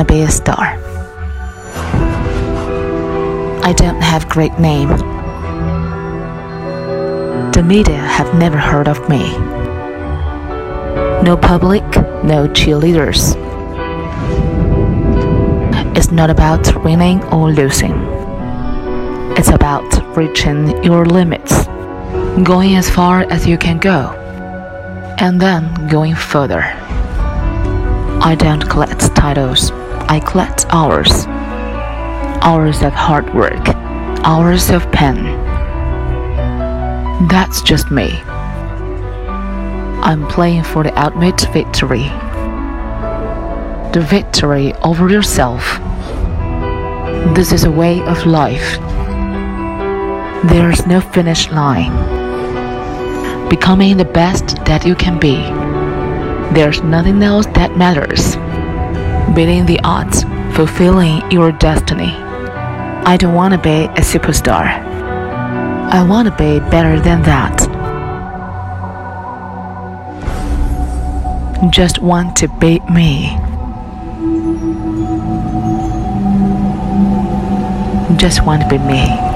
to be a star. I don't have great name. The media have never heard of me. No public, no cheerleaders. It's not about winning or losing. It's about reaching your limits, going as far as you can go, and then going further. I don't collect titles, I collect hours. Hours of hard work, hours of pain. That's just me. I'm playing for the ultimate victory. The victory over yourself. This is a way of life. There's no finish line. Becoming the best that you can be. There's nothing else that matters. Beating the odds, fulfilling your destiny. I don't want to be a superstar. I want to be better than that. Just want to be me. Just want to be me.